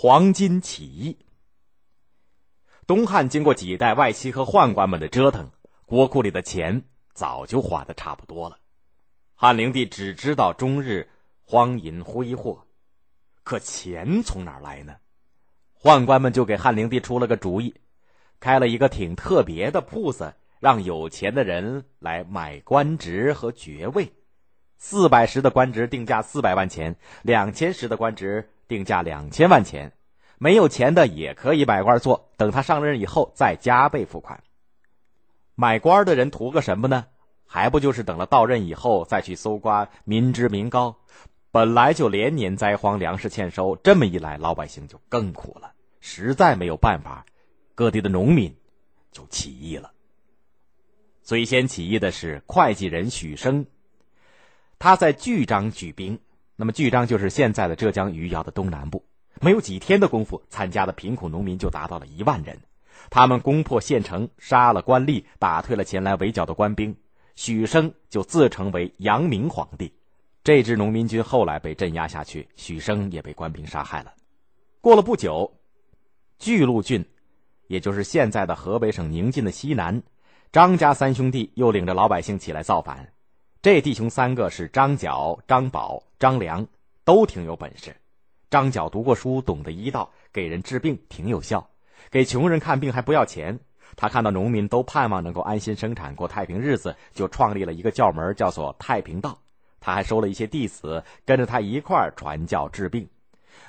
黄巾起义。东汉经过几代外戚和宦官们的折腾，国库里的钱早就花的差不多了。汉灵帝只知道终日荒淫挥霍，可钱从哪儿来呢？宦官们就给汉灵帝出了个主意，开了一个挺特别的铺子，让有钱的人来买官职和爵位。四百石的官职定价四百万钱，两千石的官职定价两千万钱。没有钱的也可以买官做，等他上任以后再加倍付款。买官的人图个什么呢？还不就是等了到任以后再去搜刮民脂民膏？本来就连年灾荒，粮食欠收，这么一来，老百姓就更苦了。实在没有办法，各地的农民就起义了。最先起义的是会计人许生。他在巨章举兵，那么巨章就是现在的浙江余姚的东南部。没有几天的功夫，参加的贫苦农民就达到了一万人。他们攻破县城，杀了官吏，打退了前来围剿的官兵。许生就自称为阳明皇帝。这支农民军后来被镇压下去，许生也被官兵杀害了。过了不久，巨鹿郡，也就是现在的河北省宁晋的西南，张家三兄弟又领着老百姓起来造反。这弟兄三个是张角、张宝、张良，都挺有本事。张角读过书，懂得医道，给人治病挺有效，给穷人看病还不要钱。他看到农民都盼望能够安心生产，过太平日子，就创立了一个教门，叫做太平道。他还收了一些弟子，跟着他一块传教治病。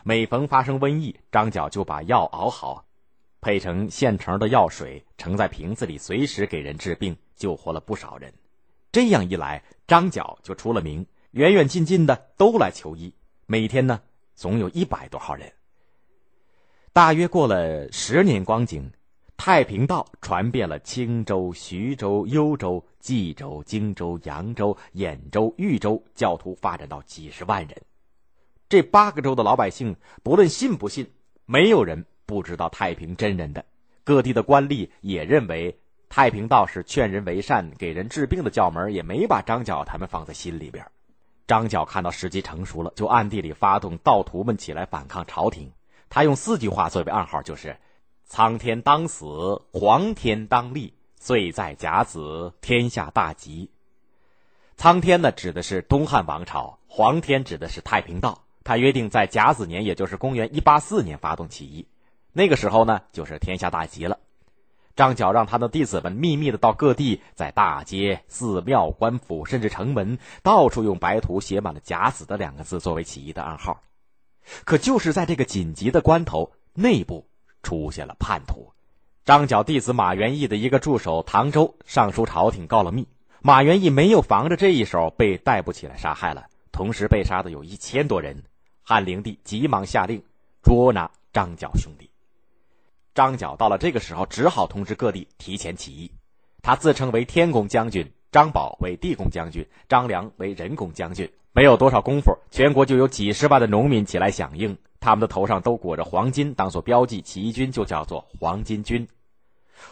每逢发生瘟疫，张角就把药熬好，配成现成的药水，盛在瓶子里，随时给人治病，救活了不少人。这样一来，张角就出了名，远远近近的都来求医。每天呢，总有一百多号人。大约过了十年光景，太平道传遍了青州、徐州、幽州、冀州、荆州、扬州、兖州、豫州，教徒发展到几十万人。这八个州的老百姓，不论信不信，没有人不知道太平真人的。各地的官吏也认为。太平道是劝人为善、给人治病的教门，也没把张角他们放在心里边。张角看到时机成熟了，就暗地里发动道徒们起来反抗朝廷。他用四句话作为暗号，就是“苍天当死，黄天当立，岁在甲子，天下大吉。”苍天呢，指的是东汉王朝；黄天指的是太平道。他约定在甲子年，也就是公元一八四年发动起义，那个时候呢，就是天下大吉了。张角让他的弟子们秘密的到各地，在大街、寺庙、官府，甚至城门，到处用白图写满了“甲子”的两个字作为起义的暗号。可就是在这个紧急的关头，内部出现了叛徒。张角弟子马元义的一个助手唐周上书朝廷告了密，马元义没有防着这一手，被逮捕起来杀害了。同时被杀的有一千多人。汉灵帝急忙下令捉拿张角兄弟。张角到了这个时候，只好通知各地提前起义。他自称为天公将军，张宝为地公将军，张良为人工将军。没有多少功夫，全国就有几十万的农民起来响应，他们的头上都裹着黄金，当做标记，起义军就叫做黄巾军。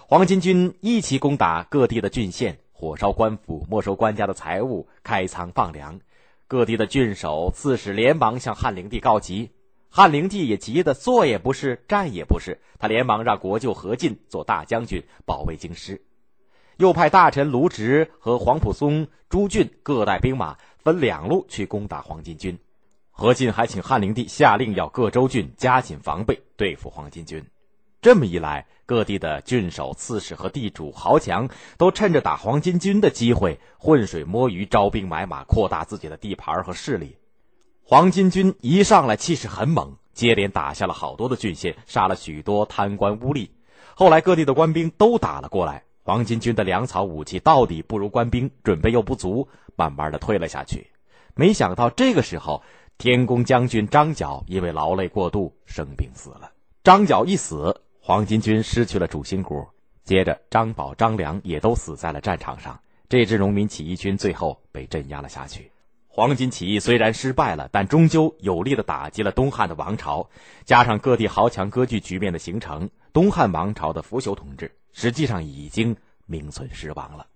黄巾军一齐攻打各地的郡县，火烧官府，没收官家的财物，开仓放粮。各地的郡守、刺史连忙向汉灵帝告急。汉灵帝也急得坐也不是，站也不是，他连忙让国舅何进做大将军，保卫京师，又派大臣卢植和黄埔松、朱俊各带兵马，分两路去攻打黄巾军。何进还请汉灵帝下令，要各州郡加紧防备，对付黄巾军。这么一来，各地的郡守、刺史和地主豪强都趁着打黄巾军的机会，浑水摸鱼，招兵买马，扩大自己的地盘和势力。黄巾军一上来气势很猛，接连打下了好多的郡县，杀了许多贪官污吏。后来各地的官兵都打了过来，黄巾军的粮草武器到底不如官兵，准备又不足，慢慢的退了下去。没想到这个时候，天公将军张角因为劳累过度生病死了。张角一死，黄巾军失去了主心骨，接着张宝、张良也都死在了战场上。这支农民起义军最后被镇压了下去。黄巾起义虽然失败了，但终究有力的打击了东汉的王朝。加上各地豪强割据局面的形成，东汉王朝的腐朽统治实际上已经名存实亡了。